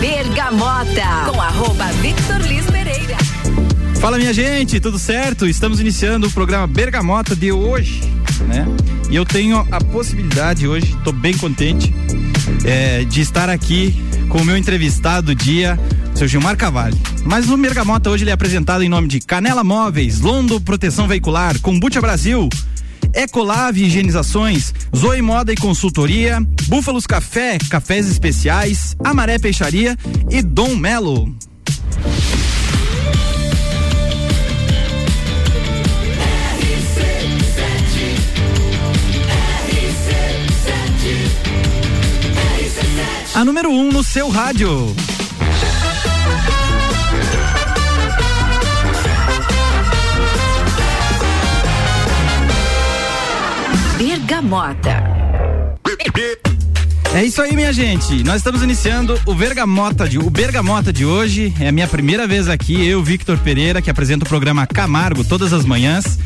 Bergamota, com arroba Victor Liz Pereira. Fala minha gente, tudo certo? Estamos iniciando o programa Bergamota de hoje, né? E eu tenho a possibilidade hoje, estou bem contente, é, de estar aqui com o meu entrevistado do dia, seu Gilmar Cavalli. Mas o Bergamota hoje ele é apresentado em nome de Canela Móveis, Londo Proteção Veicular, Combucha Brasil, Ecolave Higienizações, Zoe Moda e Consultoria, Búfalos Café, Cafés Especiais, Amaré Peixaria e Dom Melo. A número 1 um no seu rádio. Bergamota. É isso aí, minha gente. Nós estamos iniciando o Bergamota de, o Bergamota de hoje. É a minha primeira vez aqui, eu, Victor Pereira, que apresento o programa Camargo todas as manhãs.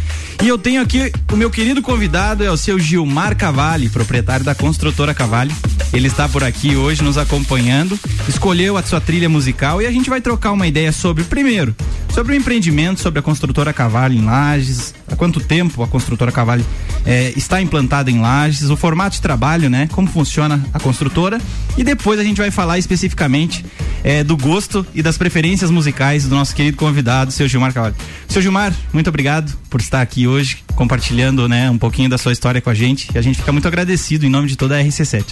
E eu tenho aqui o meu querido convidado, é o seu Gilmar Cavalli, proprietário da construtora Cavalli. Ele está por aqui hoje nos acompanhando, escolheu a sua trilha musical e a gente vai trocar uma ideia sobre, primeiro, sobre o empreendimento, sobre a construtora Cavalli em Lages, há quanto tempo a construtora Cavalli é, está implantada em Lages, o formato de trabalho, né? Como funciona a construtora e depois a gente vai falar especificamente é, do gosto e das preferências musicais do nosso querido convidado, seu Gilmar Cavalli. Seu Gilmar, muito obrigado por estar aqui hoje compartilhando, né, um pouquinho da sua história com a gente e a gente fica muito agradecido em nome de toda a RC7.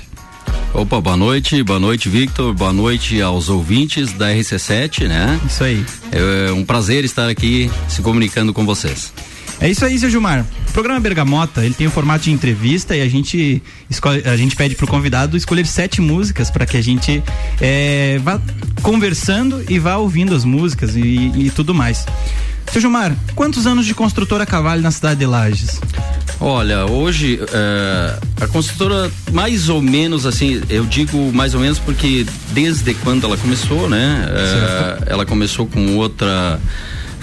Opa, boa noite, boa noite, Victor, boa noite aos ouvintes da RC7, né? Isso aí. É um prazer estar aqui se comunicando com vocês. É isso aí, seu Gilmar. O programa Bergamota, ele tem o formato de entrevista e a gente escolhe, a gente pede pro convidado escolher sete músicas para que a gente é, vá conversando e vá ouvindo as músicas e, e tudo mais. Seu Gilmar, quantos anos de construtora Cavalho na cidade de Lages? Olha, hoje é, a construtora mais ou menos assim, eu digo mais ou menos porque desde quando ela começou, né? É, ela começou com outra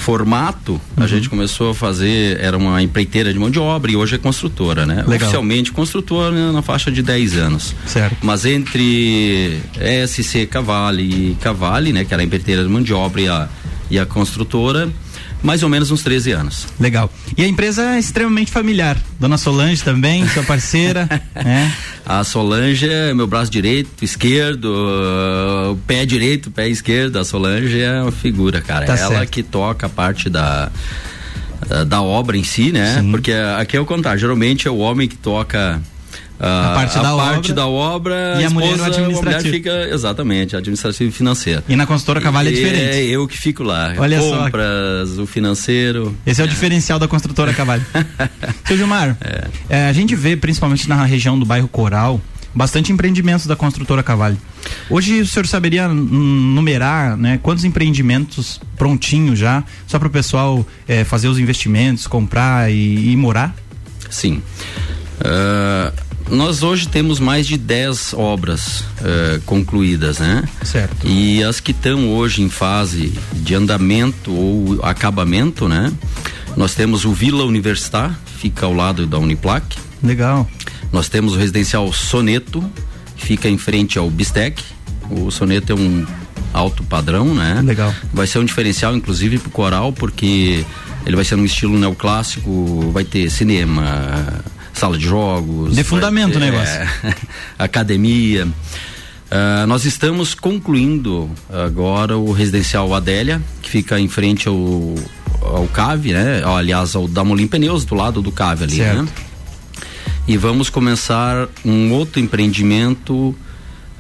formato, uhum. a gente começou a fazer, era uma empreiteira de mão de obra e hoje é construtora, né? Legal. Oficialmente construtora na faixa de 10 anos. Certo. Mas entre SC Cavalli e Cavalli, né, que era a empreiteira de mão de obra e a, e a construtora, mais ou menos uns 13 anos. Legal. E a empresa é extremamente familiar. Dona Solange também, sua parceira. né? A Solange é meu braço direito, esquerdo, uh, pé direito, pé esquerdo. A Solange é uma figura, cara. Tá Ela certo. que toca a parte da da obra em si, né? Sim. Porque aqui é o contrário. Geralmente é o homem que toca a, parte, a da, parte obra, da obra e a, a mulher no administrativo. A mulher fica exatamente administrativo e financeiro. E na consultora Cavalho é diferente. É eu que fico lá. Olha Compras, só. o financeiro. Esse é, é, o diferencial da construtora Cavalho. Seu Gilmar, é. É, a gente vê principalmente na região do bairro Coral bastante empreendimentos da construtora Cavalho. Hoje o senhor saberia numerar, né, quantos empreendimentos prontinhos já, só para o pessoal é, fazer os investimentos, comprar e, e morar? Sim. Uh, nós hoje temos mais de 10 obras uh, concluídas, né? Certo. E as que estão hoje em fase de andamento ou acabamento, né? Nós temos o Vila Universitar, fica ao lado da Uniplac. Legal. Nós temos o residencial Soneto, fica em frente ao Bistec. O Soneto é um alto padrão, né? Legal. Vai ser um diferencial, inclusive, pro coral, porque ele vai ser num estilo neoclássico, vai ter cinema, sala de jogos. De fundamento o negócio. É, academia. Uh, nós estamos concluindo agora o residencial Adélia, que fica em frente ao, ao CAVE, né? Aliás, ao Damolim Pneus, do lado do CAVE ali, certo. né? E vamos começar um outro empreendimento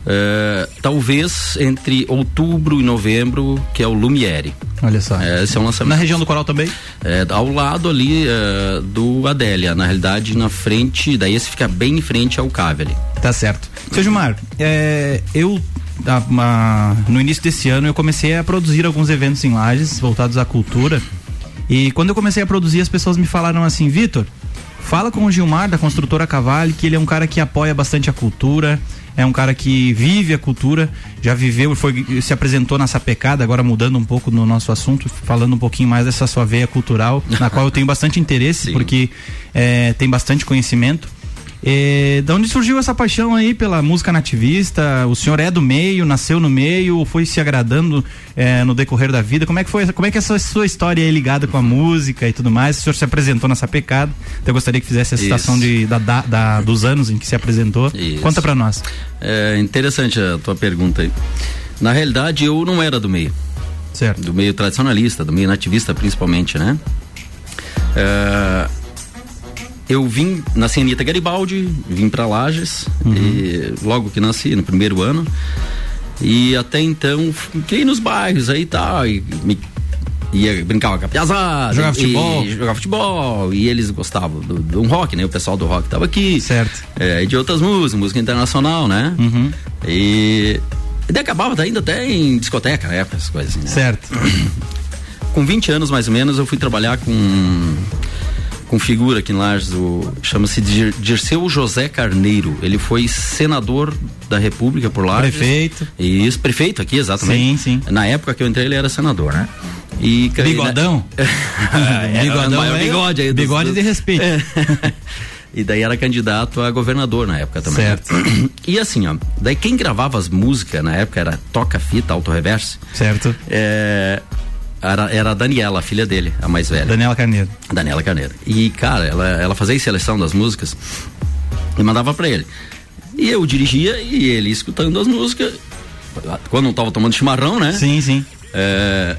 Uh, talvez entre outubro e novembro, que é o Lumiere. Olha só. É, esse é um lançamento. Na região do Coral também? É, ao lado ali uh, do Adélia, na realidade, na frente, daí esse fica bem em frente ao Cave ali. Tá certo. Seu Gilmar, é, eu no início desse ano eu comecei a produzir alguns eventos em Lages voltados à cultura. E quando eu comecei a produzir, as pessoas me falaram assim, Vitor, fala com o Gilmar da construtora Cavalli, que ele é um cara que apoia bastante a cultura é um cara que vive a cultura, já viveu, foi, se apresentou na sapecada, agora mudando um pouco no nosso assunto, falando um pouquinho mais dessa sua veia cultural, na qual eu tenho bastante interesse, Sim. porque é, tem bastante conhecimento. É, da onde surgiu essa paixão aí pela música nativista? O senhor é do meio, nasceu no meio, foi se agradando é, no decorrer da vida? Como é que foi? Como é que essa sua história é ligada com a música e tudo mais? O senhor se apresentou nessa pecada. Então eu gostaria que fizesse a citação de, da, da, da, dos anos em que se apresentou. Isso. Conta para nós. É interessante a tua pergunta aí. Na realidade, eu não era do meio. Certo. Do meio tradicionalista, do meio nativista principalmente, né? É, eu vim, nasci em Anitta Garibaldi, vim para Lages, uhum. e logo que nasci, no primeiro ano. E até então fiquei nos bairros aí tal, e me, ia brincar com a piazada. Jogar futebol. Jogar futebol. E eles gostavam do, do rock, né? O pessoal do rock tava aqui. Certo. É, e de outras músicas, música internacional, né? Uhum. E, e daí acabava ainda até em discoteca na época, essas coisas assim, né? Certo. Com 20 anos mais ou menos, eu fui trabalhar com com figura aqui em Lages, chama-se Dirceu José Carneiro. Ele foi senador da República por Lages. Prefeito. Isso, prefeito aqui, exatamente. Sim, sim. Na época que eu entrei, ele era senador, né? E, Bigodão? é, Bigodão é, bigode aí. Bigode de respeito. É. E daí era candidato a governador na época também. Certo. E assim, ó, daí quem gravava as músicas na época era Toca Fita, Auto Reverse. Certo. É, era, era a Daniela, a filha dele, a mais velha. Daniela Carneiro. Daniela Carneiro. E, cara, ela, ela fazia a seleção das músicas e mandava para ele. E eu dirigia e ele escutando as músicas. Quando não tava tomando chimarrão, né? Sim, sim. É,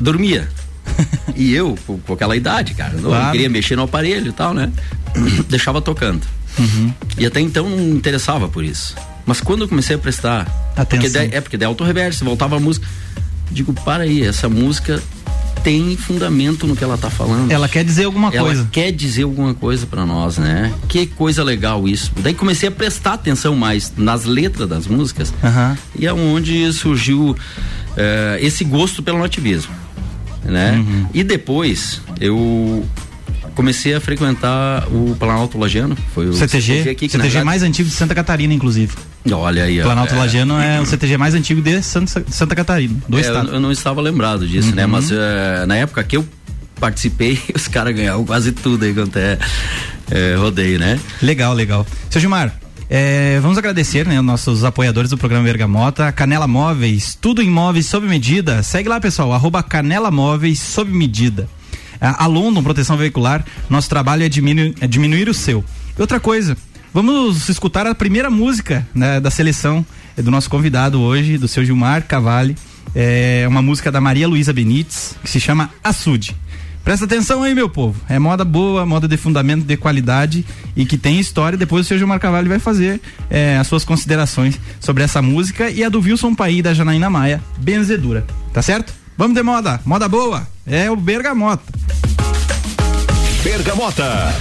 dormia. e eu, com, com, aquela idade, cara, não claro. queria mexer no aparelho e tal, né? Deixava tocando. Uhum. E até então não me interessava por isso. Mas quando eu comecei a prestar. Atenção. Porque daí, é porque daí auto-reverse, voltava a música digo, para aí, essa música tem fundamento no que ela tá falando. Ela quer dizer alguma ela coisa. quer dizer alguma coisa para nós, né? Que coisa legal isso. Daí comecei a prestar atenção mais nas letras das músicas uhum. e é onde surgiu uh, esse gosto pelo nativismo, né? Uhum. E depois eu comecei a frequentar o Planalto Lagiano, foi o CTG, CTG, aqui, CTG mais antigo de Santa Catarina, inclusive. Olha aí, Planalto é, Lagiano é o CTG mais antigo de Santa, Santa Catarina, do é, estado. Eu, eu, não estava lembrado disso, né? uhum. né? Mas uh, na época que eu participei, os caras ganhavam quase tudo aí quanto é, é rodeio, né? Legal, legal. Seu Gilmar, é, vamos agradecer, né, nossos apoiadores do programa Bergamota, Canela Móveis, tudo em móveis sob medida. Segue lá, pessoal, arroba Canela Móveis sob medida. A London Proteção Veicular, nosso trabalho é diminuir, é diminuir o seu. E outra coisa, vamos escutar a primeira música né, da seleção é do nosso convidado hoje, do seu Gilmar Cavalli. É uma música da Maria Luísa Benites, que se chama Açude. Presta atenção aí, meu povo. É moda boa, moda de fundamento, de qualidade e que tem história. Depois o seu Gilmar Cavalli vai fazer é, as suas considerações sobre essa música e a do Wilson Paí da Janaína Maia, Benzedura. Tá certo? Vamos de moda. Moda boa. É o Bergamota. Bergamota.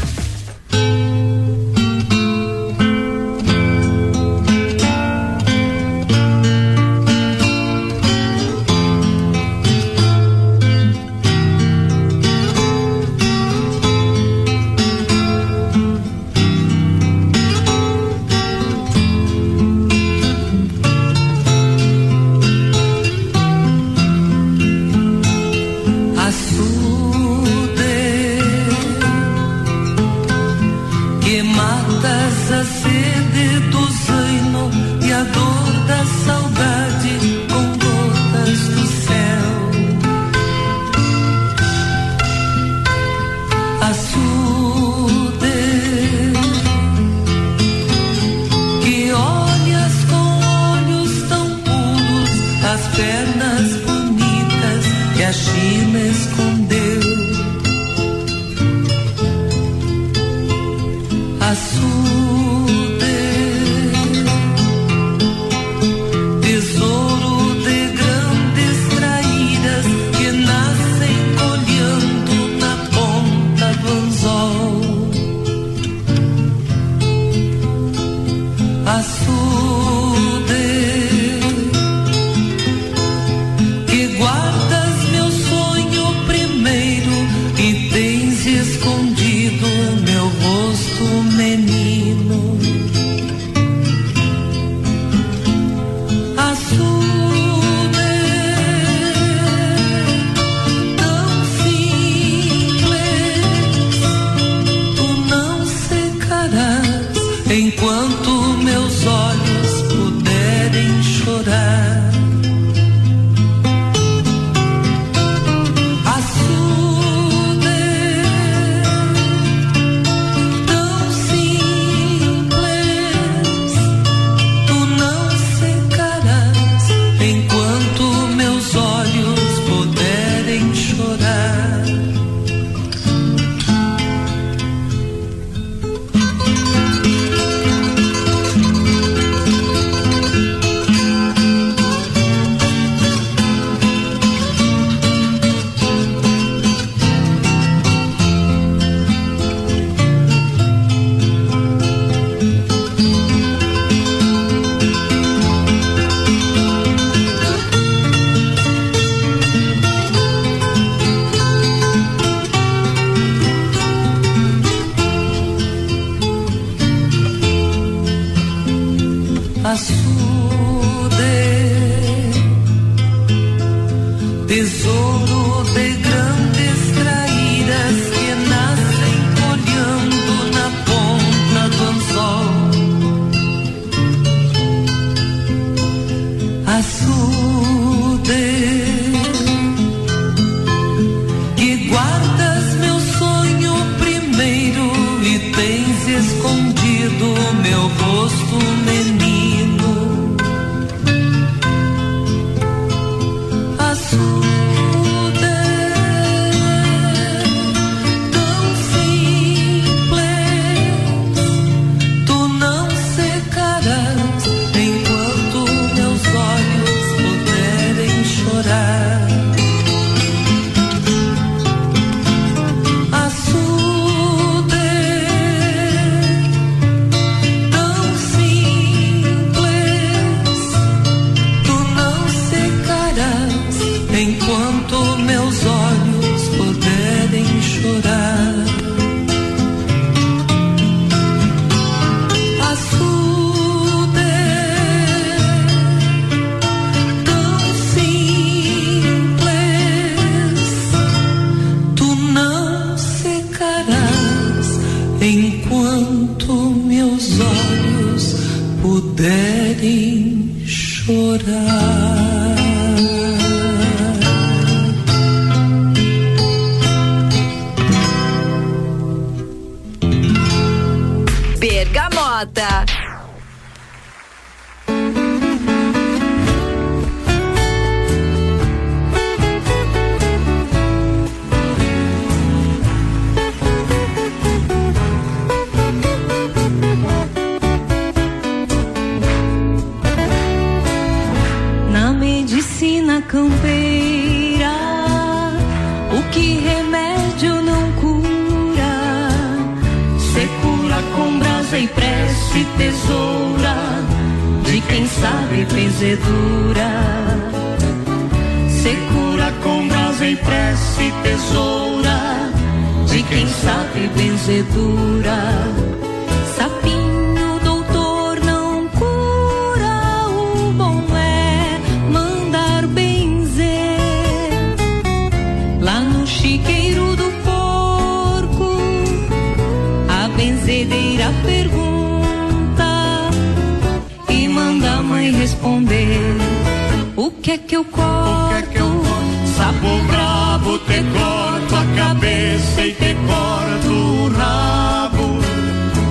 Eu te corto a cabeça e te corto o rabo.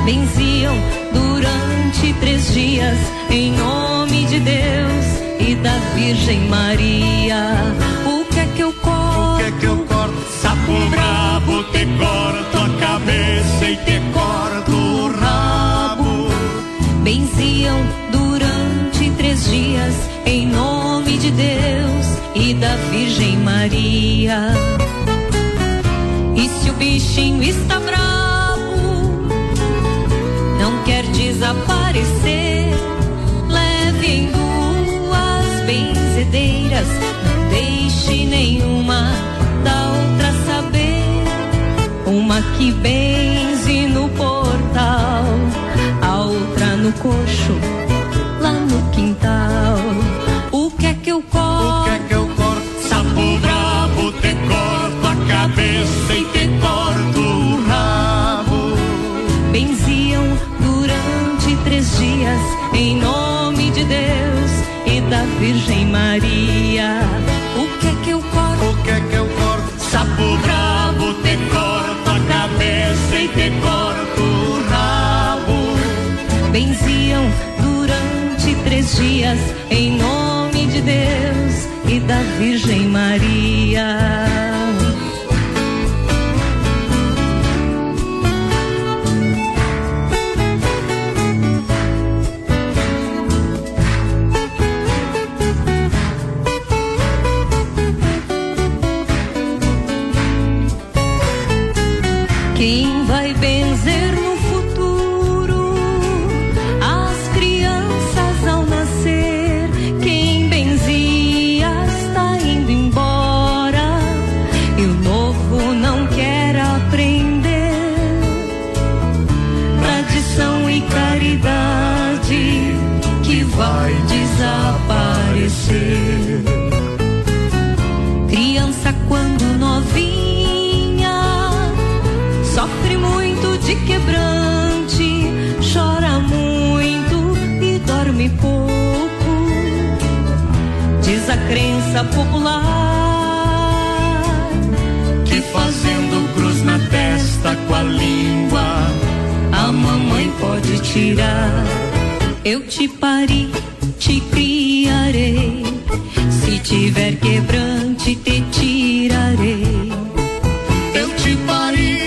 Benziam durante três dias em nome de Deus e da Virgem Maria. O que é que eu corto? O que é que eu corto? Sapo brabo, te corto a cabeça e te corto o rabo. Benziam durante três dias em nome de Deus da Virgem Maria. E se o bichinho está bravo, não quer desaparecer, levem duas benzedeiras, não deixe nenhuma da outra saber. Uma que benze no portal, a outra no corpo sem ter corto o rabo. Benziam durante três dias em nome de Deus e da Virgem Maria. O que é que eu corto? O que é que eu corto? Sapo brabo, te corto a cabeça e te corto o rabo. Benziam durante três dias em nome de Deus e da Virgem Maria. A crença popular que fazendo cruz na testa com a língua, a mamãe pode tirar. Eu te pari, te criarei. Se tiver quebrante, te tirarei. Eu te pari,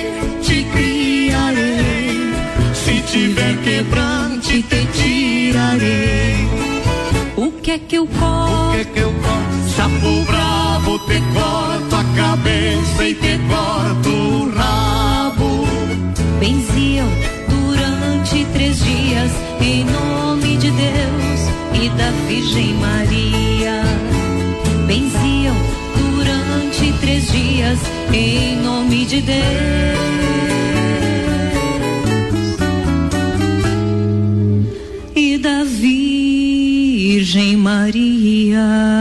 te criarei. Se tiver quebrante, te tirarei. O que é que eu corto? Te corto a cabeça e te corto o rabo. Benziam durante três dias em nome de Deus e da Virgem Maria. Benziam durante três dias em nome de Deus e da Virgem Maria.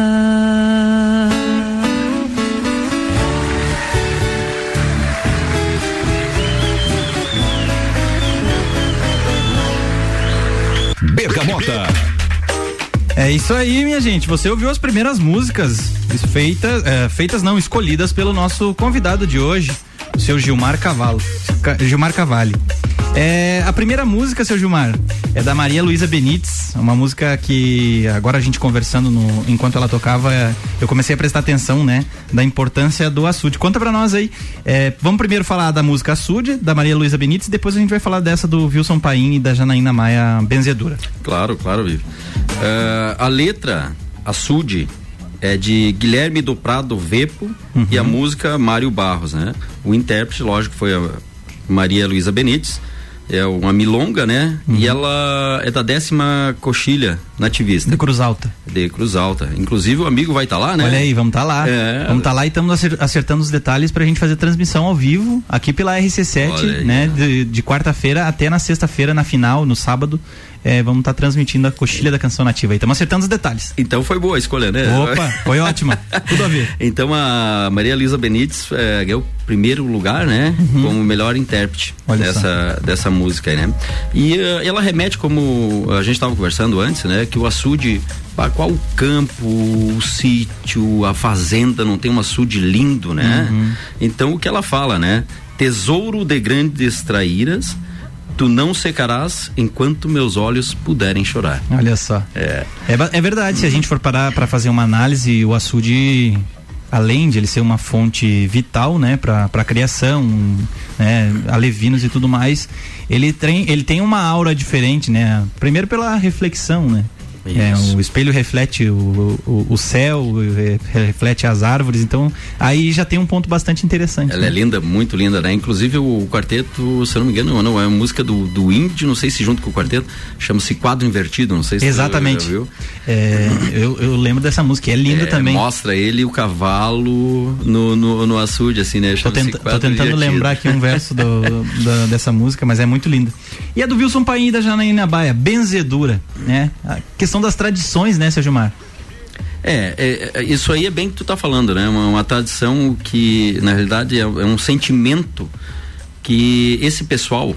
É isso aí, minha gente. Você ouviu as primeiras músicas feitas, é, feitas não, escolhidas pelo nosso convidado de hoje, o seu Gilmar Cavalo. Ca- Gilmar Cavalli. É, a primeira música, seu Gilmar, é da Maria Luísa Benites, uma música que agora a gente conversando no- enquanto ela tocava, é, eu comecei a prestar atenção, né, da importância do açude. Conta pra nós aí. é, vamos primeiro falar da música Açude, da Maria Luísa Benites, depois a gente vai falar dessa do Wilson Paim e da Janaína Maia Benzedura. Claro, claro, Vivi. Eh, a letra, Açude, é de Guilherme do Prado Vepo e a música Mário Barros, né? O intérprete, lógico, foi a Maria Luísa Benites. É uma milonga, né? E ela é da décima coxilha nativista. De Cruz Alta. De Cruz Alta. Inclusive o amigo vai estar lá, né? Olha aí, vamos estar lá. É. Vamos estar lá e estamos acer- acertando os detalhes pra gente fazer transmissão ao vivo aqui pela RC7, Olha aí, né? ó. De, de quarta-feira até na sexta-feira, na final, no sábado. É, vamos estar transmitindo a coxilha da canção nativa aí. Estamos acertando os detalhes. Então foi boa a escolha, né? Opa, foi ótima. Tudo a ver. Então a Maria Luísa Benites é, ganhou o primeiro lugar, né? Como melhor intérprete Uhum. Olha dessa, dessa música aí, né? E eh, ela remete, como a gente estava conversando antes, né? Que o açude, pá, qual o campo, o sítio, a fazenda não tem um açude lindo, né? Uhum. Então o que ela fala, né? Tesouro de grandes traíras, tu não secarás enquanto meus olhos puderem chorar. Olha só. É. É, é verdade, se a gente for parar para fazer uma análise, o açude, além de ele ser uma fonte vital, né, para a criação, né, alevinos e tudo mais, ele tem, ele tem uma aura diferente, né? Primeiro pela reflexão, né? É, o espelho reflete o, o, o céu, re- reflete as árvores, então aí já tem um ponto bastante interessante. Ela né? é linda, muito linda, né? Inclusive o quarteto, se eu não me engano, não, é uma música do, do índio, não sei se junto com o quarteto, chama-se Quadro Invertido, não sei se Exatamente. viu. É, eu, eu lembro dessa música, é linda É, também. Mostra ele e o cavalo no, no, no açude, assim, né? Tô, tenta- tô tentando Invertido. lembrar aqui um verso do- dessa música, mas é muito linda. E a do Wilson Paim da Janaína Baia, Benzedura, né? A questão das tradições, né, seu Gilmar? É, é, é, isso aí é bem que tu tá falando, né? Uma, uma tradição que, na realidade, é, é um sentimento que esse pessoal,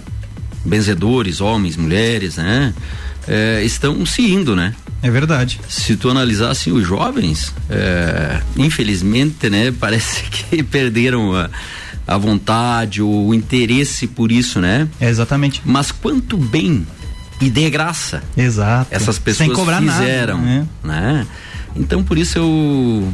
benzedores, homens, mulheres, né? é, estão se indo, né? É verdade. se tu analisar assim os jovens é, infelizmente né parece que perderam a, a vontade ou o interesse por isso né É exatamente. mas quanto bem e de graça Exato. essas pessoas fizeram nada, né? né então por isso eu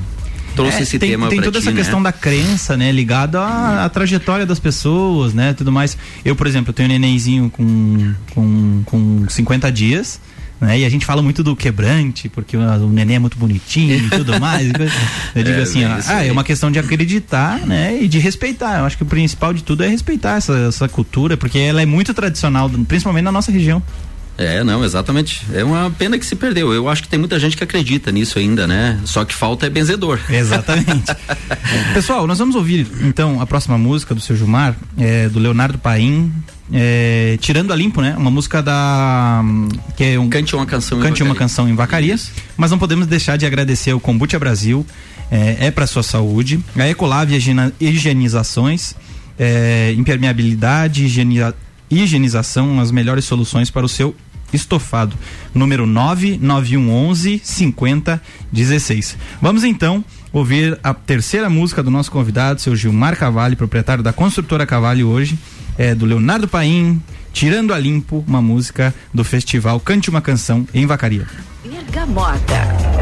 trouxe É, esse tem, tema tem toda ti, essa né? questão da crença, né, ligada à, à trajetória das pessoas, né, tudo mais. Eu, por exemplo, eu tenho um nenenzinho com, com, com 50 dias, né, e a gente fala muito do quebrante, porque o, neném é muito bonitinho e tudo mais. Eu digo É, assim, ó, ah, aí. é uma questão de acreditar, né, e de respeitar. Eu acho que o principal de tudo é respeitar essa, essa cultura, porque ela é muito tradicional, principalmente na nossa região. É, não, exatamente. É uma pena que se perdeu. Eu acho que tem muita gente que acredita nisso ainda, né? Só que falta é benzedor. Exatamente. Pessoal, nós vamos ouvir então a próxima música do seu Gilmar, é, do Leonardo Paim, é, Tirando a Limpo, né? Uma música da. que é um. Cante uma canção. em Cante uma Vacaria. canção em Vacaria, mas não podemos deixar de agradecer ao Kombucha Brasil, é, é para sua saúde, a Higiena- Higienizações, é, impermeabilidade, higienização, as melhores soluções para o seu Estofado, número 99111 5016. Vamos então ouvir a terceira música do nosso convidado, seu Gilmar Cavalli, proprietário da Construtora Cavalli hoje, é do Leonardo Paim, Tirando a Limpo, uma música do festival Cante uma Canção em Vacaria. Bergamota.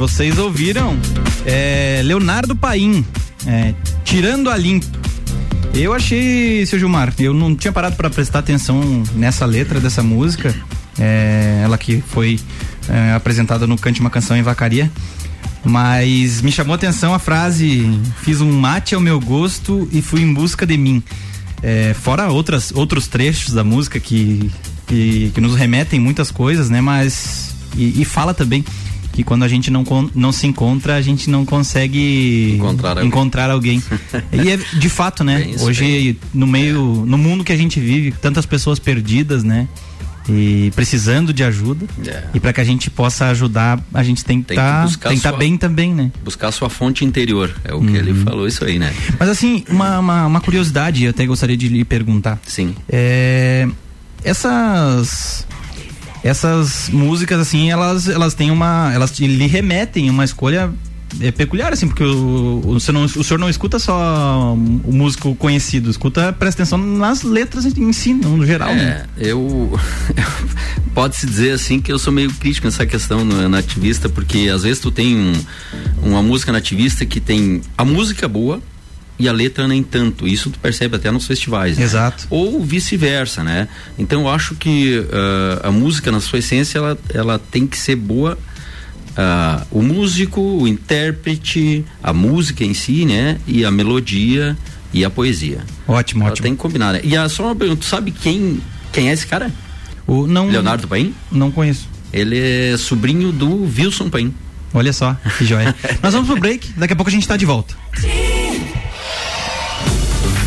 vocês ouviram é, Leonardo Paim, é, Tirando a Limpo. Eu achei, seu Gilmar, eu não tinha parado para prestar atenção nessa letra dessa música, é, ela que foi é, apresentada no Cante Uma Canção em Vacaria, mas me chamou a atenção a frase: Fiz um mate ao meu gosto e fui em busca de mim. É, fora outras, outros trechos da música que, que, que nos remetem muitas coisas, né? Mas. e, e fala também que quando a gente não, não se encontra, a gente não consegue encontrar alguém. Encontrar alguém. e é de fato, né? É bem, Hoje, é bem. no é. meio, no mundo que a gente vive, tantas pessoas perdidas, né? e precisando de ajuda. E para que a gente possa ajudar, a gente tem que tá, estar tá bem também, né? Buscar a sua fonte interior. É o uhum. que ele uhum. falou isso aí, né? Mas assim, uma, uma, uma, curiosidade, eu até gostaria de lhe perguntar. Sim. É, essas essas músicas assim, elas elas têm uma elas lhe remetem uma escolha é peculiar, assim, porque o, o, senhor não, o senhor não escuta só o músico conhecido, escuta, presta atenção nas letras em si, no geral. É, né? eu. Pode-se dizer assim que eu sou meio crítico nessa questão no, nativista, porque às vezes tu tem um, uma música nativista que tem a música boa, e a letra nem tanto. Isso tu percebe até nos festivais. Né? Exato. Ou vice-versa, né? Então eu acho que uh, a música, na sua essência, ela, ela tem que ser boa uh, o músico, o intérprete, a música em si, né? E a melodia e a poesia. Ótimo, Ela ótimo. Tem que combinar, né? E a, só uma pergunta, tu sabe quem, quem é esse cara? O, não, Leonardo Paim? Não conheço. Ele é sobrinho do Wilson Paim. Olha só, que joia. Nós vamos pro break, daqui a pouco a gente está de volta.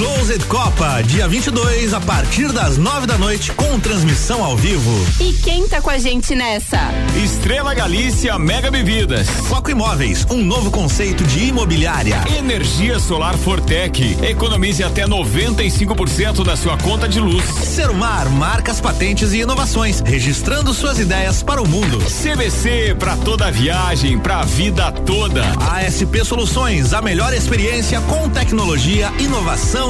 Closed Copa, dia 22, a partir das 9 da noite, com transmissão ao vivo. E quem tá com a gente nessa? Estrela Galícia Mega Bebidas. Foco Imóveis, um novo conceito de imobiliária. Energia Solar Fortec, economize até 95% da sua conta de luz. Serumar, marcas, patentes e inovações, registrando suas ideias para o mundo. CVC, para toda a viagem, para a vida toda. ASP Soluções, a melhor experiência com tecnologia, inovação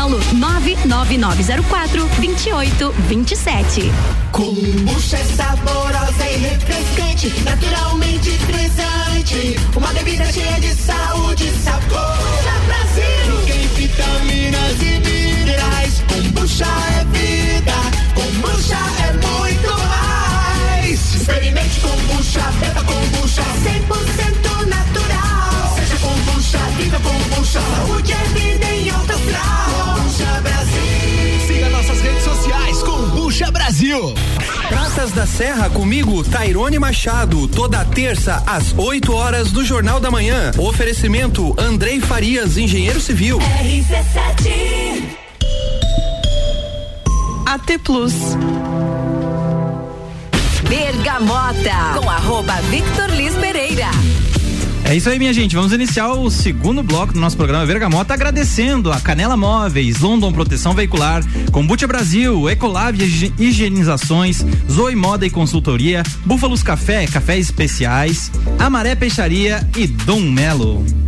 Melo 99904 2827. Kombucha é saborosa e refrescante, naturalmente presente, Uma bebida cheia de saúde e sabor. Brasil! Tem vitaminas e minerais. Kombucha é vida, kombucha é muito mais. Experimente kombucha, beba kombucha, 100% natural. Seja kombucha, vida kombucha, saúde é vida. Brasil. Praças da Serra comigo, Tairone Machado, toda terça às 8 horas do Jornal da Manhã. Oferecimento Andrei Farias, engenheiro civil. RC7 AT Plus. Bergamota com arroba Victor Liz Pereira. É isso aí, minha gente. Vamos iniciar o segundo bloco do nosso programa Vergamota, agradecendo a Canela Móveis, London Proteção Veicular, Combucha Brasil, Ecolab Higienizações, Zoe Moda e Consultoria, Búfalos Café, Cafés Especiais, Amaré Peixaria e Dom Melo.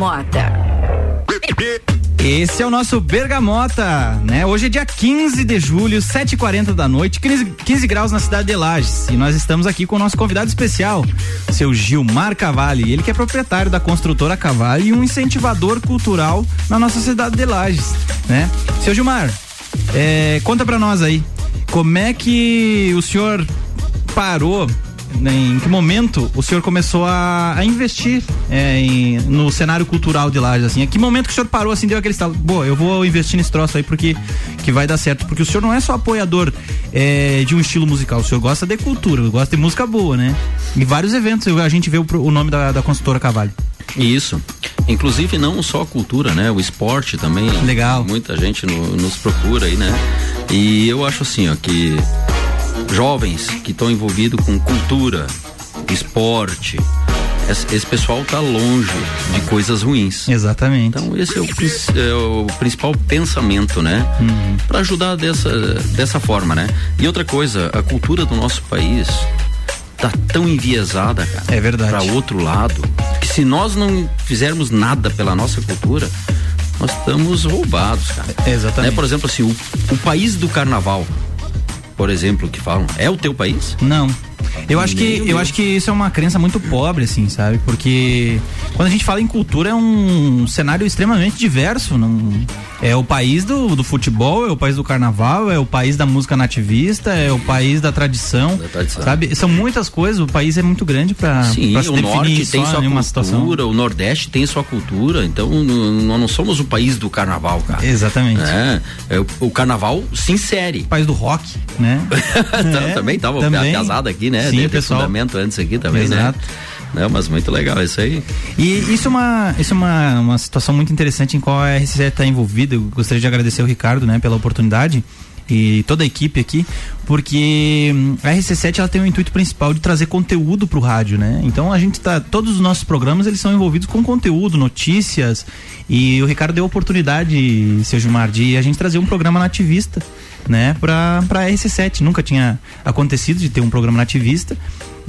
Bergamota. Esse é o nosso Bergamota, né? Hoje é dia 15 de julho, 7h40 da noite, 15, 15 graus na cidade de Lages. E nós estamos aqui com o nosso convidado especial, seu Gilmar Cavalli. Ele que é proprietário da construtora Cavalli e um incentivador cultural na nossa cidade de Lages, né? Seu Gilmar, é, conta pra nós aí, como é que o senhor parou em que momento o senhor começou a, a investir é, em, no cenário cultural de Lages, assim? Em que momento que o senhor parou, assim, deu aquele estalo, boa, eu vou investir nesse troço aí porque que vai dar certo, porque o senhor não é só apoiador é, de um estilo musical, o senhor gosta de cultura, gosta de música boa, né? Em vários eventos a gente vê o, o nome da, da consultora Cavalho. Isso. Inclusive não só a cultura, né? O esporte também. Legal. Muita gente no, nos procura aí, né? E eu acho assim, ó, que jovens que estão envolvidos com cultura, esporte, esse, pessoal está longe de coisas ruins. Exatamente. Então esse é o, é o principal pensamento, né? Uhum. Para ajudar dessa dessa forma, né? E outra coisa, a cultura do nosso país tá tão enviesada, cara. É verdade. Para outro lado, que se nós não fizermos nada pela nossa cultura, nós estamos roubados, cara. É, exatamente. Né? Por exemplo, assim, o, o país do carnaval, por exemplo, que falam, é o teu país? Não. Eu acho que eu acho que isso é uma crença muito pobre, assim, sabe? Porque quando a gente fala em cultura é um cenário extremamente diverso. Não, é o país do, do futebol, é o país do carnaval, é o país da música nativista, é o país da tradição, Da tradição. sabe? São muitas coisas. O país é muito grande para Sim, se o definir norte tem só sua cultura, situação. o nordeste tem sua cultura, então nós não somos o país do carnaval, cara. Exatamente. É, é, o, o carnaval se insere. País do rock, né? Tá- também tava também. casado aqui, né? Sim, Teve pessoal. fundamento antes aqui também, Exato. né? Não, mas muito legal isso aí. E isso é uma, isso é uma, uma situação muito interessante em qual a RC7 está envolvida. Eu gostaria de agradecer o Ricardo, né, pela oportunidade e toda a equipe aqui, porque hum, a RC7 ela tem o intuito principal de trazer conteúdo para o rádio, né? Então a gente tá, todos os nossos programas eles são envolvidos com conteúdo, notícias e o Ricardo deu a oportunidade, seu Gilmar, de a gente trazer um programa nativista, né, para para RC7. Nunca tinha acontecido de ter um programa nativista.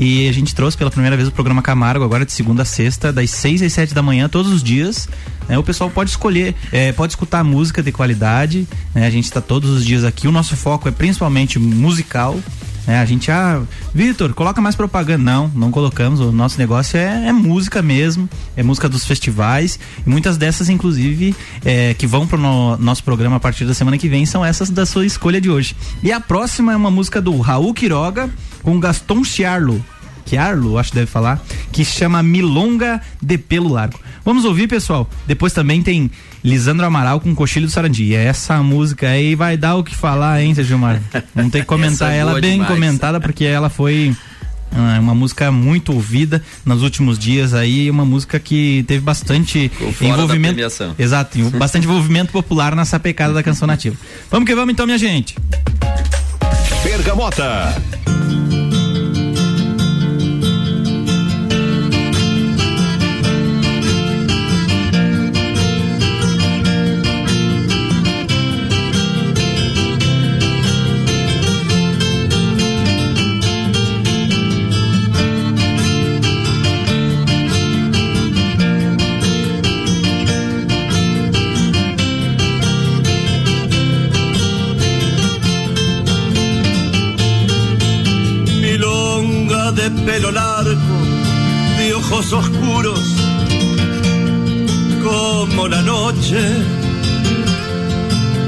E a gente trouxe pela primeira vez o programa Camargo, agora de segunda a sexta, das 6 às 7 da manhã, todos os dias. né? O pessoal pode escolher, eh, pode escutar música de qualidade. né? A gente está todos os dias aqui. O nosso foco é principalmente musical. Né? A gente, ah, Vitor, coloca mais propaganda. Não, não colocamos. O nosso negócio é, é música mesmo, é música dos festivais. E muitas dessas, inclusive, eh, que vão pro no- nosso programa a partir da semana que vem, são essas da sua escolha de hoje. E a próxima é uma música do Raul Quiroga com Gaston Chiarlo. Chiarlo, acho que deve falar, que chama Milonga de Pelo Largo. Vamos ouvir, pessoal. Depois também tem Lisandro Amaral com Cochilho do Sarandi. E essa música aí vai dar o que falar, hein, Sérgio Gilmar? Não tem que comentar é ela bem demais. comentada, porque ela foi ah, uma música muito ouvida nos últimos dias aí, uma música que teve bastante envolvimento. Exato, bastante envolvimento popular nessa pecada da canção nativa. Vamos que vamos então, minha gente. Bergamota.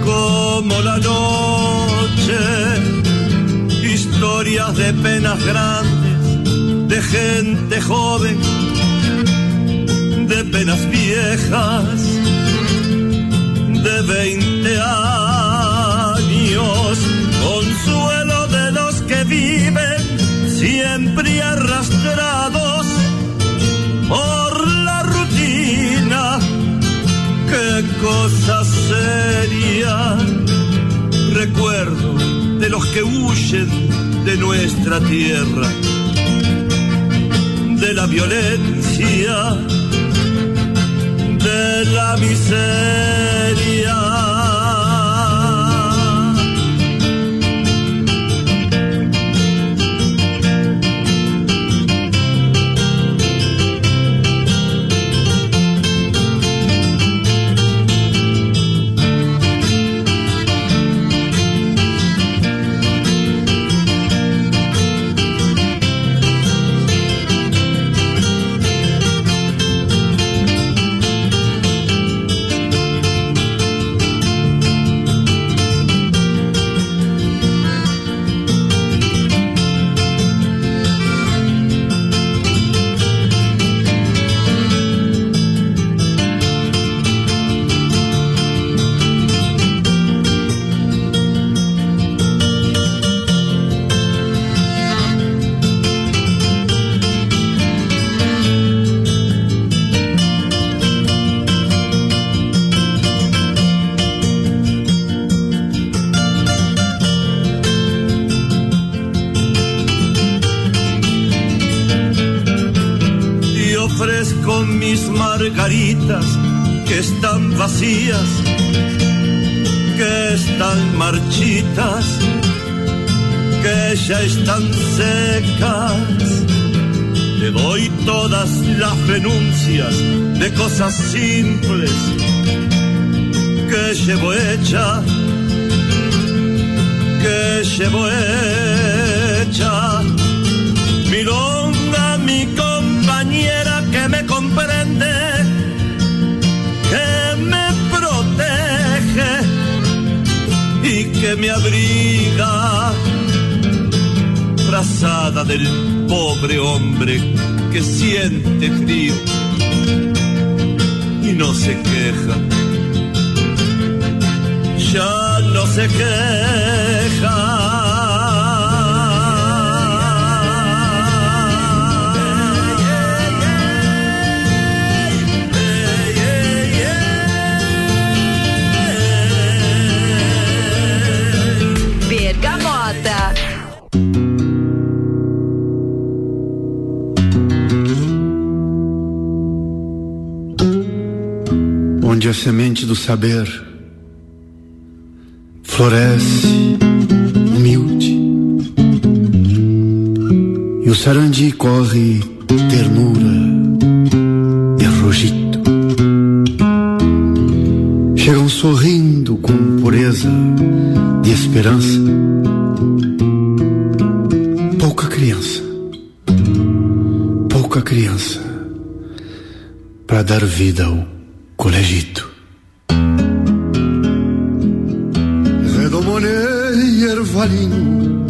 como la noche, historias de penas grandes, de gente joven, de penas viejas, de 20 años cosa seria, recuerdo de los que huyen de nuestra tierra, de la violencia, de la miseria. Renuncias de cosas simples que llevo hecha, que llevo hecha. Milonga, mi compañera que me comprende, que me protege y que me abriga. Frazada del pobre hombre que siente frío y no se queja. Ya no se Bergamota. Onde a semente do saber floresce humilde e o sarandi corre ternura e rogito. Chegam sorrindo com pureza de esperança. Pouca criança, pouca criança para dar vida ao colegito. Redomonei ervalinho,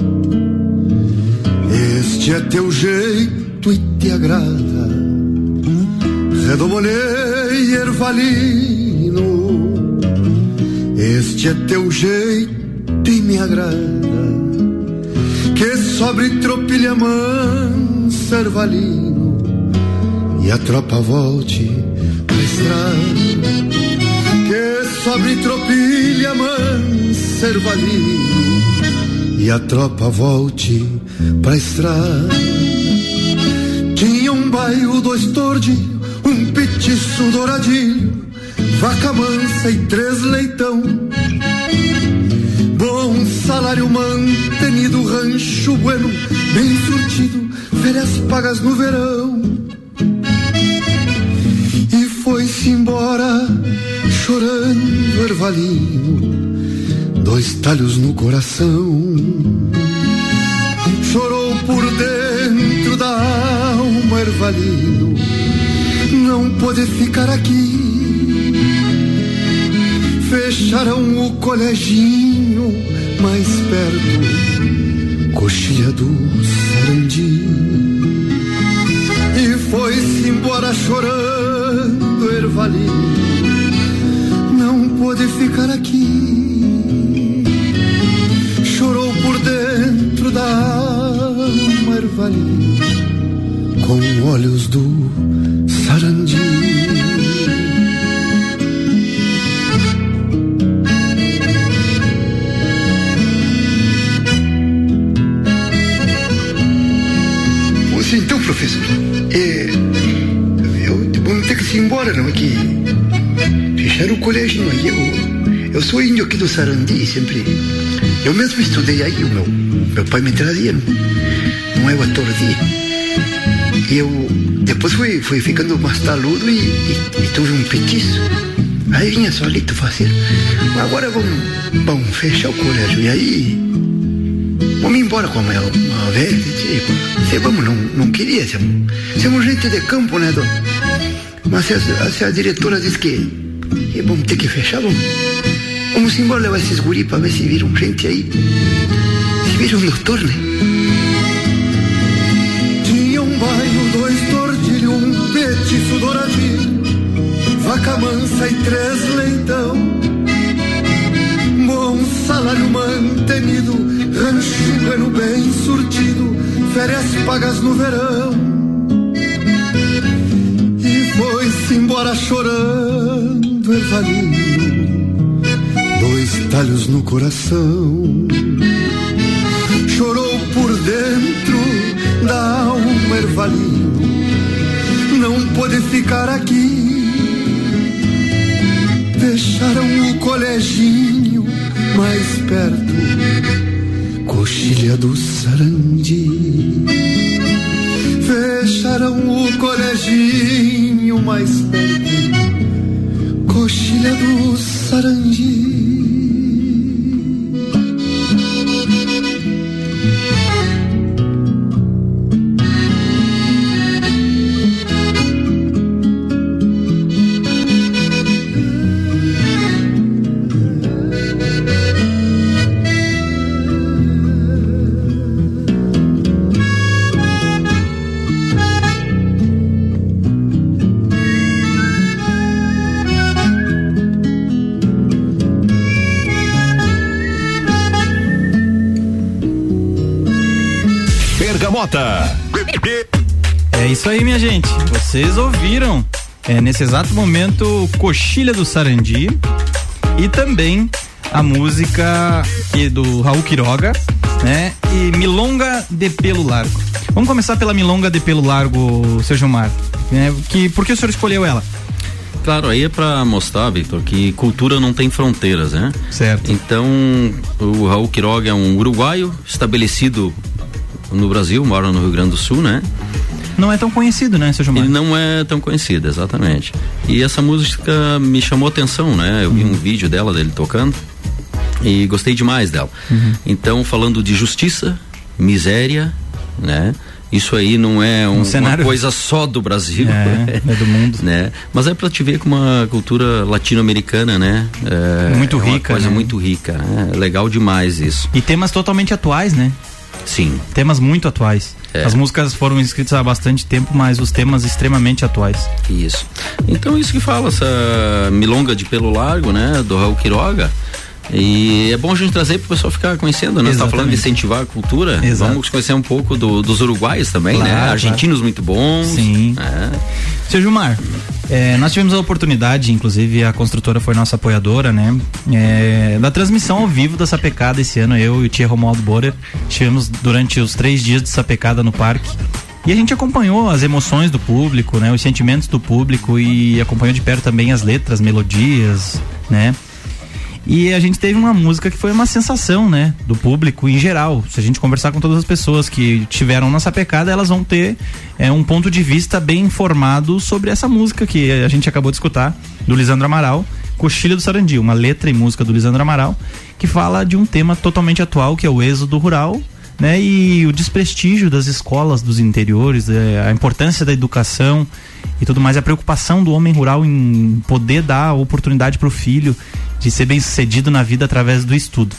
este é teu jeito e te agrada. Redomonei ervalino, este é teu jeito e me agrada. Que sobre tropilha mansa ervalino e a tropa volte estrada que sobre tropilha mansa ervalino e a tropa volte pra estrada. Tinha um bairro, dois tordinhos, um petiço douradinho, vaca mansa e três leitão. Bom salário mantenido, rancho bueno, bem surtido, férias pagas no verão. Ervalino, dois talhos no coração. Chorou por dentro da alma ervalino, não pôde ficar aqui. fecharam o coleginho mais perto, coxilha do Sarandi. E foi-se embora chorando, Ervali. Pôde ficar aqui. Chorou por dentro da alma, Ervali, com olhos do do Sarandi, sempre. Eu mesmo estudei aí, o meu, meu pai me trazia, não, não é o ator de. E eu depois fui, fui ficando mais taludo e, e, e tive um petiço. Aí vinha solito fazer. Agora vamos, vamos fechar o colégio. E aí Vamos embora com a minha, uma velha, tipo, se vamos, não, não queria, somos gente de campo, né, dona? Mas se a, se a diretora diz que, que vamos ter que fechar, vamos, vamos embora levar esses guri para ver se viram gente aí. Se viram né? Tinha um bairro, dois tordilhos, um petiço douradinho, vaca mansa e três leitão. Bom salário mantenido rancho bueno bem surtido, férias pagas no verão. E foi-se embora chorando, Ervalinho, dois talhos no coração. Chorou por dentro da alma, Ervalinho, não pôde ficar aqui. Deixaram o coleginho mais perto coxilha do Sarandi. Fecharam o coleginho mais perto, coxilha do Sarandi. Bergamota. É isso aí, minha gente. Vocês ouviram? É, nesse exato momento, Coxilha do Sarandi e também a música que, do Raul Quiroga, né? E Milonga de Pelo Largo. Vamos começar pela Milonga de Pelo Largo, seu Gilmar. Né? Que, por que o senhor escolheu ela? Claro, aí é para mostrar, Victor, que cultura não tem fronteiras, né? Certo. Então, o Raul Quiroga é um uruguaio estabelecido no Brasil, mora no Rio Grande do Sul, né? Não é tão conhecido, né, seu Gilmar? Ele não é tão conhecido, exatamente. E essa música me chamou atenção, né? Eu vi um vídeo dela, dele tocando, e gostei demais dela. Uhum. Então, falando de justiça, miséria, né? Isso aí não é um, um uma coisa só do Brasil, é, é do mundo, né? Mas é para te ver como uma cultura latino-americana, né? É, muito é rica, coisa né? muito rica, né? é legal demais isso. E temas totalmente atuais, né? Sim. Temas muito atuais. É. As músicas foram escritas há bastante tempo, mas os temas extremamente atuais. Isso. Então isso que fala essa milonga de pelo largo, né, do Raul Quiroga. E é bom a gente trazer para o pessoal ficar conhecendo, né? Você tá falando de incentivar a cultura. Exato. Vamos conhecer um pouco do, dos uruguaios também, Claro, né? claro. Argentinos muito bons. Sim. É. Seu Gilmar, é, nós tivemos a oportunidade, inclusive a construtora foi nossa apoiadora, né? É, da transmissão ao vivo da Sapecada esse ano, eu e o Tia Romualdo Borer estivemos durante os três dias de Sapecada no parque. E a gente acompanhou as emoções do público, né? Os sentimentos do público e acompanhou de perto também as letras, melodias, né? E a gente teve uma música que foi uma sensação, né? Do público em geral. Se a gente conversar com todas as pessoas que tiveram nossa pecada, elas vão ter é, um ponto de vista bem informado sobre essa música que a gente acabou de escutar, do Lisandro Amaral, Coxilha do Sarandi, uma letra e música do Lisandro Amaral, que fala de um tema totalmente atual, que é o êxodo rural, né? E o desprestígio das escolas dos interiores, é, a importância da educação e tudo mais, a preocupação do homem rural em poder dar oportunidade para o filho de ser bem sucedido na vida através do estudo.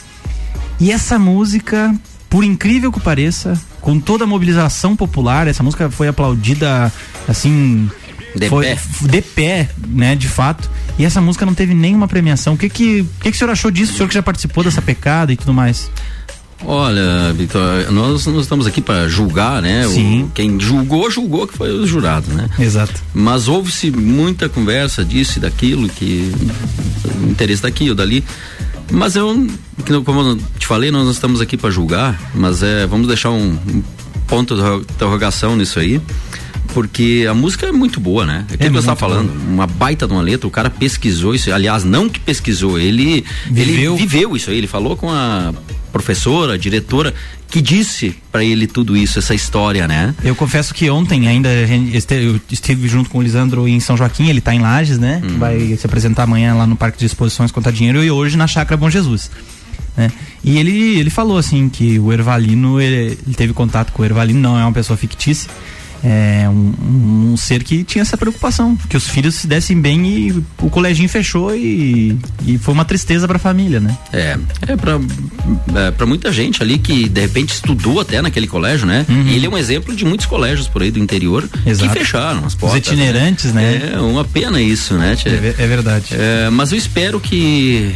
E essa música, por incrível que pareça, com toda a mobilização popular, essa música foi aplaudida assim. De foi, pé. De pé, né, de fato. E essa música não teve nenhuma premiação. O que que, que, que o senhor achou disso? O senhor que já participou dessa pecada e tudo mais? Olha, Vitor, nós não estamos aqui para julgar, né? Sim. O, quem julgou, julgou que foi os jurados, né? Exato. Mas houve-se muita conversa disso e daquilo, que interesse daqui ou dali. Mas eu, como eu te falei, nós não estamos aqui para julgar, mas é, vamos deixar um, um ponto de interrogação nisso aí. Porque a música é muito boa, né? É que eu estava falando, uma baita de uma letra, o cara pesquisou isso, aliás, não que pesquisou, ele Viveu. ele viveu isso aí, ele falou com a professora, diretora, que disse para ele tudo isso, essa história, né? Eu confesso que ontem ainda eu estive junto com o Lisandro em São Joaquim, ele está em Lages, né? Uhum. Vai se apresentar amanhã lá no Parque de Exposições Contar Dinheiro e hoje na Chácara Bom Jesus. Né? E ele, ele falou assim que o Ervalino, ele, ele teve contato com o Ervalino, não é uma pessoa fictícia, é um, um- ser que tinha essa preocupação, que os filhos se dessem bem e o coleginho fechou e, e foi uma tristeza para a família, né? É, é pra, é pra muita gente ali que de repente estudou até naquele colégio, né? E ele é um exemplo de muitos colégios por aí do interior Exato. que fecharam as Os portas. itinerantes, né? É uma pena isso, né? Tchê? É, é verdade. É, mas eu espero que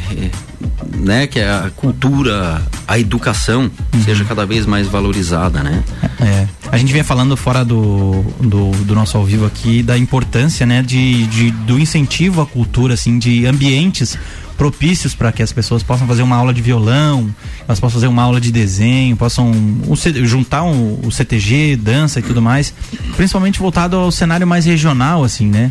né, que a cultura, a educação seja cada vez mais valorizada, né? É. A gente vinha falando fora do, do, do nosso ao vivo aqui da importância, né, de, de- do incentivo à cultura, assim, de ambientes propícios para que as pessoas possam fazer uma aula de violão, elas possam fazer uma aula de desenho, possam juntar um- o CTG, dança e tudo mais, principalmente voltado ao cenário mais regional, assim, né?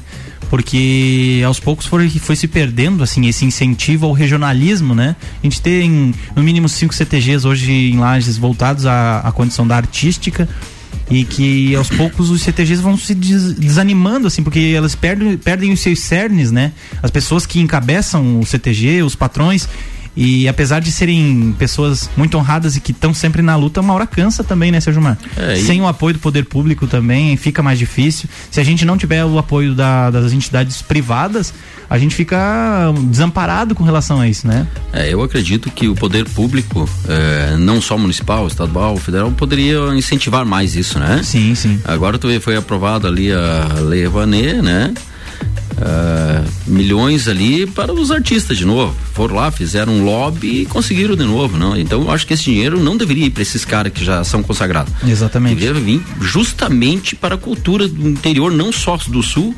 Porque aos poucos foi, foi se perdendo assim esse incentivo ao regionalismo, né? A gente tem no mínimo cinco CTGs hoje em Lages voltados à, à condição da artística e que aos poucos os CTGs vão se des- desanimando assim porque elas perdem, perdem os seus cernes né as pessoas que encabeçam o CTG os patrões e apesar de serem pessoas muito honradas e que estão sempre na luta uma hora cansa também né seu Gilmar É, e- sem o apoio do poder público também fica mais difícil se a gente não tiver o apoio da- das entidades privadas a gente fica desamparado com relação a isso né É, eu acredito que o poder público, eh, não só municipal, estadual, federal, poderia incentivar mais isso, né? Sim, sim. Agora tu vê, foi aprovada ali a Lei Rouanet, né? Ah, milhões ali para os artistas de novo. Foram lá, fizeram um lobby e conseguiram de novo, não? Então eu acho que esse dinheiro não deveria ir para esses caras que já são consagrados. Exatamente. Deveria vir justamente para a cultura do interior, não só do sul,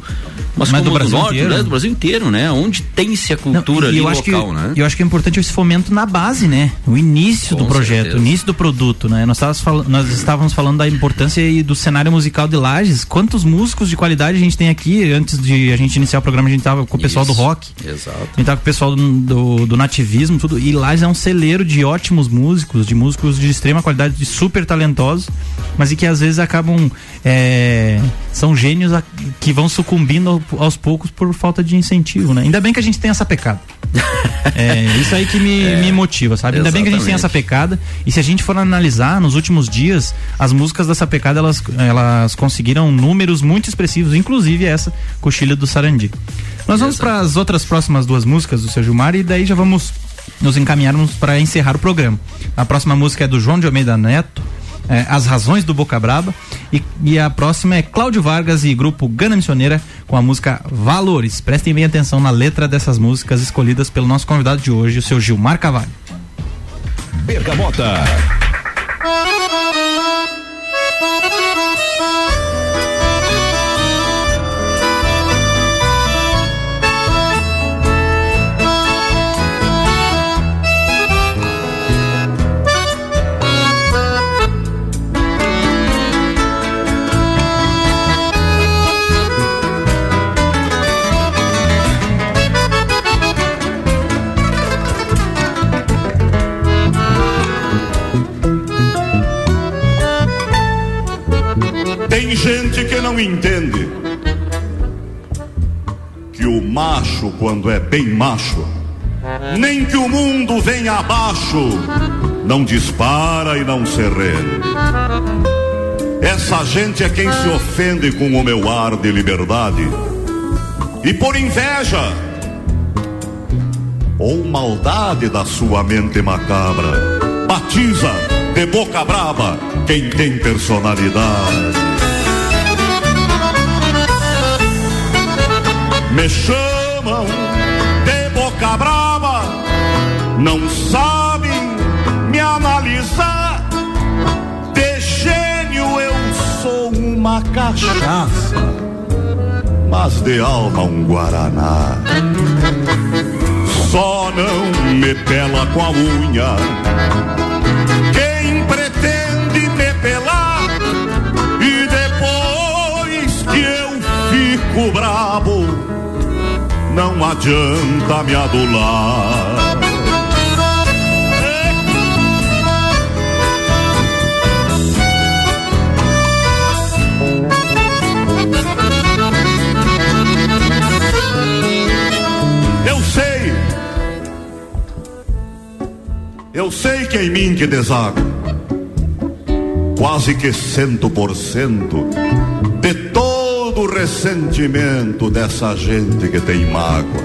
mas, Mas do como do, Brasil norte, inteiro. né? do Brasil inteiro, né? Onde tem-se a cultura e ali eu acho local, que, né? Eu acho que é importante esse fomento na base, né? O início Com do projeto, certeza. o início do produto, né? Nós, estávamos fal- nós estávamos falando da importância e do cenário musical de Lages. Quantos músicos de qualidade a gente tem aqui? Antes de a gente iniciar o programa, a gente tava com o pessoal do Isso. rock. Exato. A gente tava com o pessoal do, do, do nativismo, tudo. E Lages é um celeiro de ótimos músicos, de músicos de extrema qualidade, de super talentosos, mas e que às vezes acabam. é, são gênios a- que vão sucumbindo ao- aos poucos por falta de incentivo, né? Ainda bem que a gente tem essa pecada. É isso aí que me, me motiva, sabe? Ainda bem que a gente tem essa pecada. E se a gente for analisar, nos últimos dias, as músicas dessa pecada, elas, elas conseguiram números muito expressivos, inclusive essa, Coxilha do Sarandi. Nós vamos para as outras próximas duas músicas do seu Gilmar e daí já vamos nos encaminharmos para encerrar o programa. A próxima música é do João de Almeida Neto, é, As Razões do Boca Braba, e, e a próxima é Cláudio Vargas e grupo Gana Missioneira com a música Valores. Prestem bem atenção na letra dessas músicas escolhidas pelo nosso convidado de hoje, o seu Gilmar Cavalho. Bergamota. Tem gente que não entende que o macho, quando é bem macho, nem que o mundo venha abaixo, não dispara e não se rende. Essa gente é quem se ofende com o meu ar de liberdade. E por inveja, ou maldade da sua mente macabra. Batiza de boca braba quem tem personalidade. Me chamam de boca brava, não sabem me analisar. De gênio eu sou uma cachaça, mas de alma um guaraná. Só não me pela com a unha. Quem pretende me pelar e depois que eu fico brabo, não adianta me adular. Eu sei, eu sei que é em mim que deságua, quase que cento por cento de todo o ressentimento dessa gente que tem mágoa.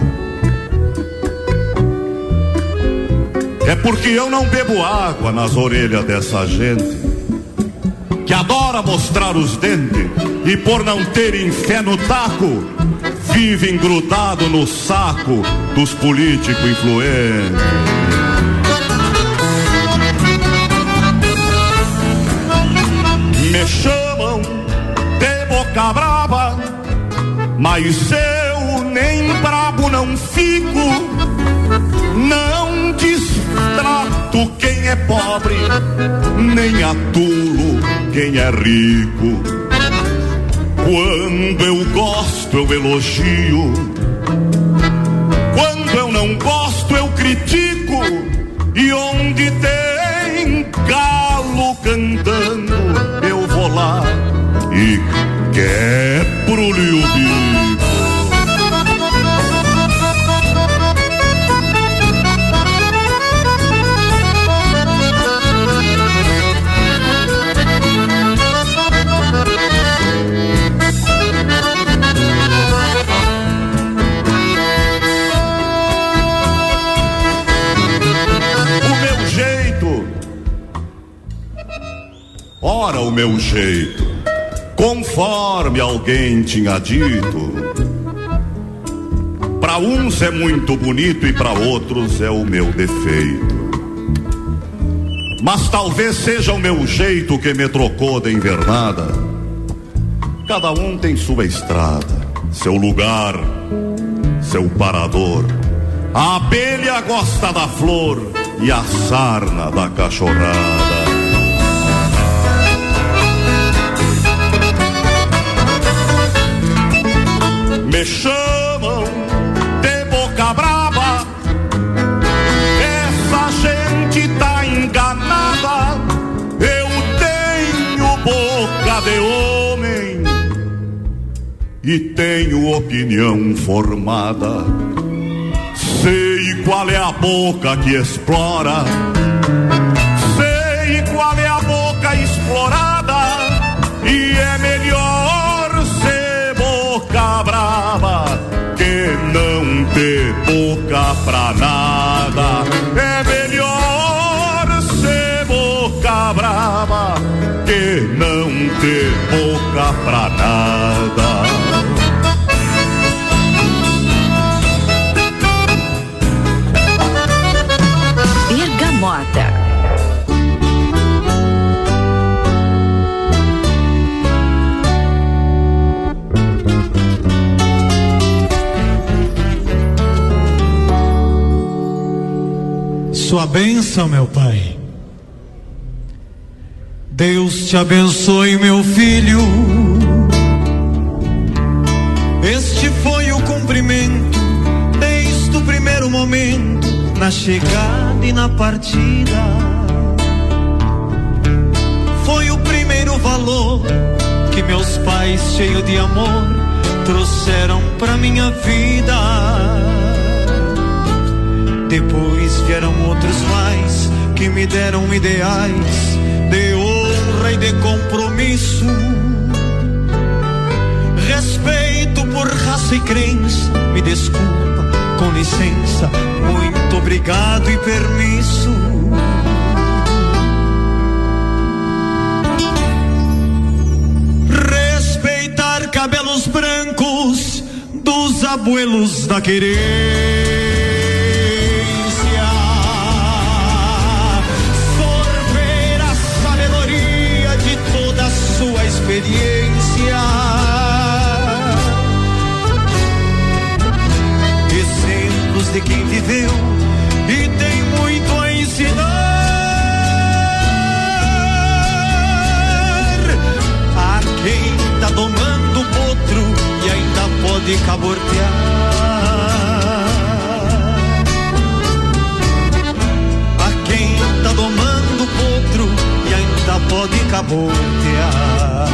É porque eu não bebo água nas orelhas dessa gente que adora mostrar os dentes e por não terem fé no taco, vive engrudado no saco dos políticos influentes. Mas eu nem brabo não fico. Não distrato quem é pobre, nem atulo quem é rico. Quando eu gosto, eu elogio. Quando eu não gosto, eu critico. E onde meu jeito, conforme alguém tinha dito. Para uns é muito bonito e para outros é o meu defeito. Mas talvez seja o meu jeito que me trocou de invernada. Cada um tem sua estrada, seu lugar, seu parador. A abelha gosta da flor e a sarna da cachorrada. Me chamam de boca brava, essa gente tá enganada. Eu tenho boca de homem e tenho opinião formada. Sei qual é a boca que explora. Ter boca pra nada. É melhor ser boca brava que não ter boca pra nada. Sua bênção, meu Pai. Deus te abençoe, meu filho. Este foi o cumprimento desde o primeiro momento, na chegada e na partida. Foi o primeiro valor que meus pais, cheios de amor, trouxeram pra minha vida. Depois vieram outros mais que me deram ideais de honra e de compromisso. Respeito por raça e crença, me desculpa, com licença, muito obrigado e permisso. Respeitar cabelos brancos dos abuelos da querência. De quem viveu e tem muito a ensinar. A quem tá domando o potro e ainda pode cabortear. A quem tá domando o potro e ainda pode cabortear.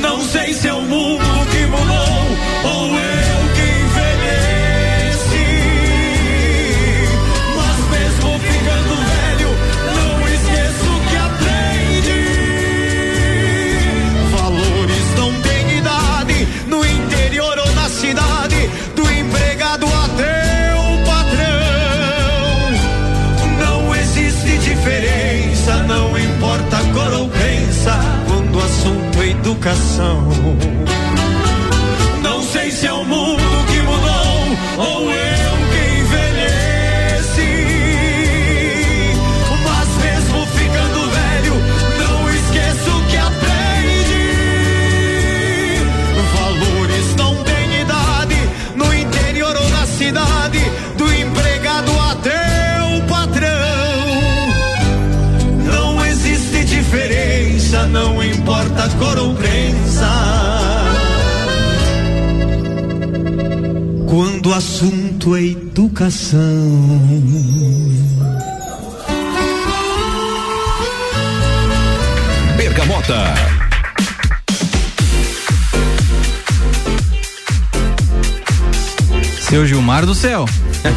Não sei se é o mundo que mudou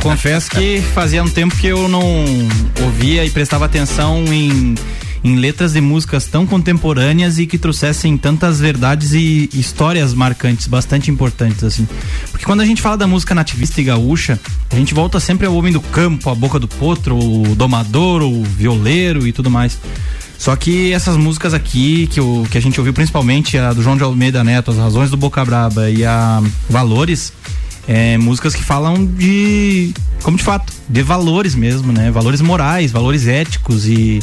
confesso que fazia um tempo que eu não ouvia e prestava atenção em, em letras de músicas tão contemporâneas e que trouxessem tantas verdades e histórias marcantes, bastante importantes, assim. Porque quando a gente fala da música nativista e gaúcha, a gente volta sempre ao homem do campo, a boca do potro, o domador, o violeiro e tudo mais. Só que essas músicas aqui, que, o, que a gente ouviu principalmente, a do João de Almeida Neto, As Razões do Boca Braba e a Valores, é, músicas que falam de, como de fato, de valores mesmo, né? Valores morais, valores éticos e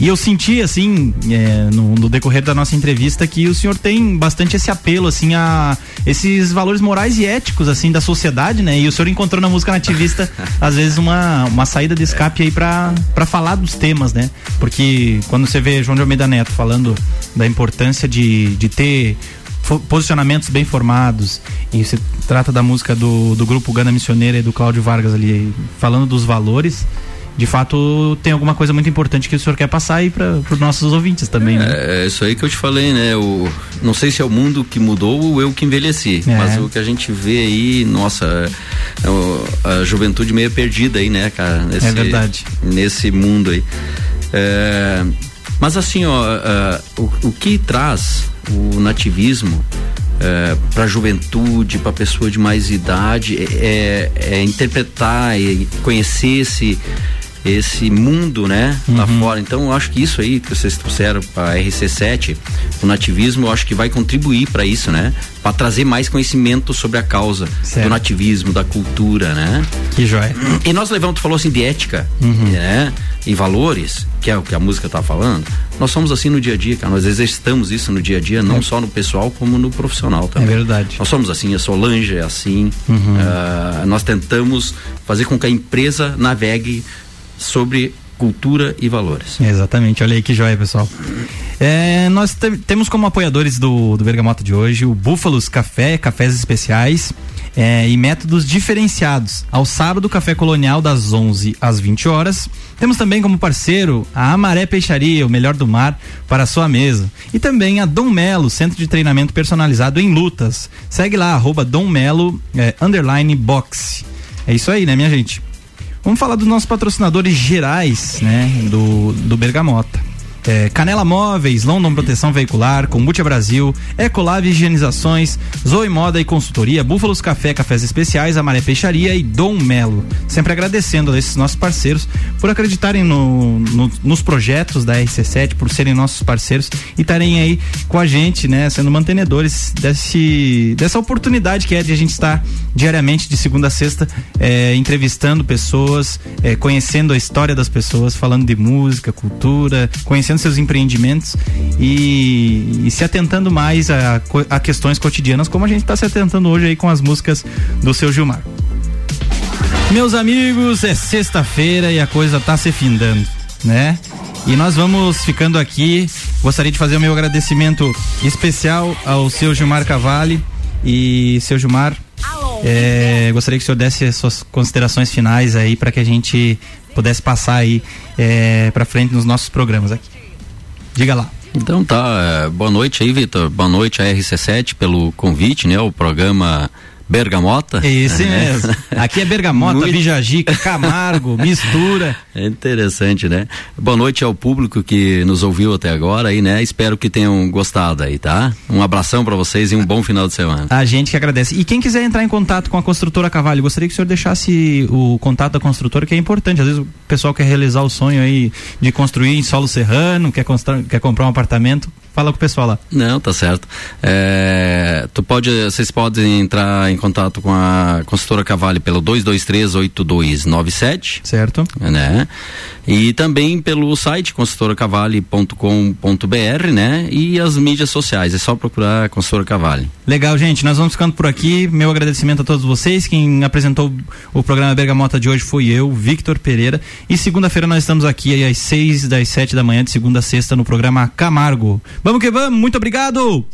e eu senti assim é, no, no, decorrer da nossa entrevista que o senhor tem bastante esse apelo assim a esses valores morais e éticos assim da sociedade, né? E o senhor encontrou na música nativista às vezes uma, uma saída de escape aí para falar dos temas, né? Porque quando você vê João de Almeida Neto falando da importância de, de ter posicionamentos bem formados e se trata da música do, do grupo Gana Missioneira e do Cláudio Vargas ali falando dos valores de fato tem alguma coisa muito importante que o senhor quer passar aí para os nossos ouvintes também, é, né? É isso aí que eu te falei, né? O, não sei se é o mundo que mudou ou eu que envelheci, é. mas o que a gente vê aí, nossa, é a juventude meio perdida aí, né, cara? Nesse, é verdade. Nesse mundo aí. É, mas assim, ó, o, o que traz o nativismo é, para a juventude, para pessoa de mais idade, é, é interpretar e conhecer esse esse mundo, né, uhum. lá fora. Então, eu acho que isso aí que vocês trouxeram para RC7, o nativismo, eu acho que vai contribuir para isso, né? Para trazer mais conhecimento sobre a causa certo. do nativismo, da cultura, né? Que joia. E nós levamos, tu falou assim de ética, uhum. né? E valores, que é o que a música tá falando. Nós somos assim no dia a dia, cara. Nós exercitamos isso no dia a dia, não é. só no pessoal, como no profissional também. É verdade. Nós somos assim, a Solange é assim. Uhum. Uh, nós tentamos fazer com que a empresa navegue sobre cultura e valores. Exatamente, olha aí que joia, pessoal. É, nós temos como apoiadores do, do Bergamota de hoje o Búfalos Café, cafés especiais é, e métodos diferenciados. Ao sábado, café colonial das 11 às 20 horas. Temos também como parceiro a Amaré Peixaria, o melhor do mar, para sua mesa. E também a Dom Melo, centro de treinamento personalizado em lutas. Segue lá, arroba Dom Melo, é, underline boxe. É isso aí, né, minha gente? Vamos falar dos nossos patrocinadores gerais, né, do, do Bergamota. É, Canela Móveis, London Proteção Veicular, Combute Brasil, Ecolave Higienizações, Zoe Moda e Consultoria, Búfalos Café, Cafés Especiais, Amaré Peixaria e Dom Melo. Sempre agradecendo a esses nossos parceiros por acreditarem no, no, nos projetos da RC7, por serem nossos parceiros e estarem aí com a gente, né, sendo mantenedores desse, dessa oportunidade que é de a gente estar diariamente, de segunda a sexta, é, entrevistando pessoas, é, conhecendo a história das pessoas, falando de música, cultura, conhecendo seus empreendimentos e, e se atentando mais a, a questões cotidianas, como a gente está se atentando hoje aí com as músicas do seu Gilmar. Meus amigos, é sexta-feira e a coisa tá se findando, né? E nós vamos ficando aqui. Gostaria de fazer o meu agradecimento especial ao seu Gilmar Cavalli e seu Gilmar. É, gostaria que o senhor desse suas considerações finais aí para que a gente pudesse passar aí é, para frente nos nossos programas aqui. Diga lá. Então tá, é, boa noite aí, Vitor. Boa noite a RC7 pelo convite, né? O programa Bergamota? É esse é. mesmo. Aqui é Bergamota, Muito... Camargo, mistura. É interessante, né? Boa noite ao público que nos ouviu até agora aí, né? Espero que tenham gostado aí, tá? Um abração para vocês e um bom final de semana. A gente que agradece. E quem quiser entrar em contato com a construtora Cavalho, gostaria que o senhor deixasse o contato da construtora, que é importante. Às vezes o pessoal quer realizar o sonho aí de construir em solo serrano, quer, quer comprar um apartamento. Fala com o pessoal lá. Não, tá certo. É, tu pode, vocês podem entrar em contato com a consultora Cavalli pelo 2238297. Certo. Né? E também pelo site consultoracavalli.com.br, né? E as mídias sociais, é só procurar a consultora Cavalli. Legal, gente, nós vamos ficando por aqui. Meu agradecimento a todos vocês. Quem apresentou o programa Bergamota de hoje foi eu, Victor Pereira. E segunda-feira nós estamos aqui às seis das sete da manhã, de segunda a sexta, no programa Camargo. Vamos que vamos, muito obrigado!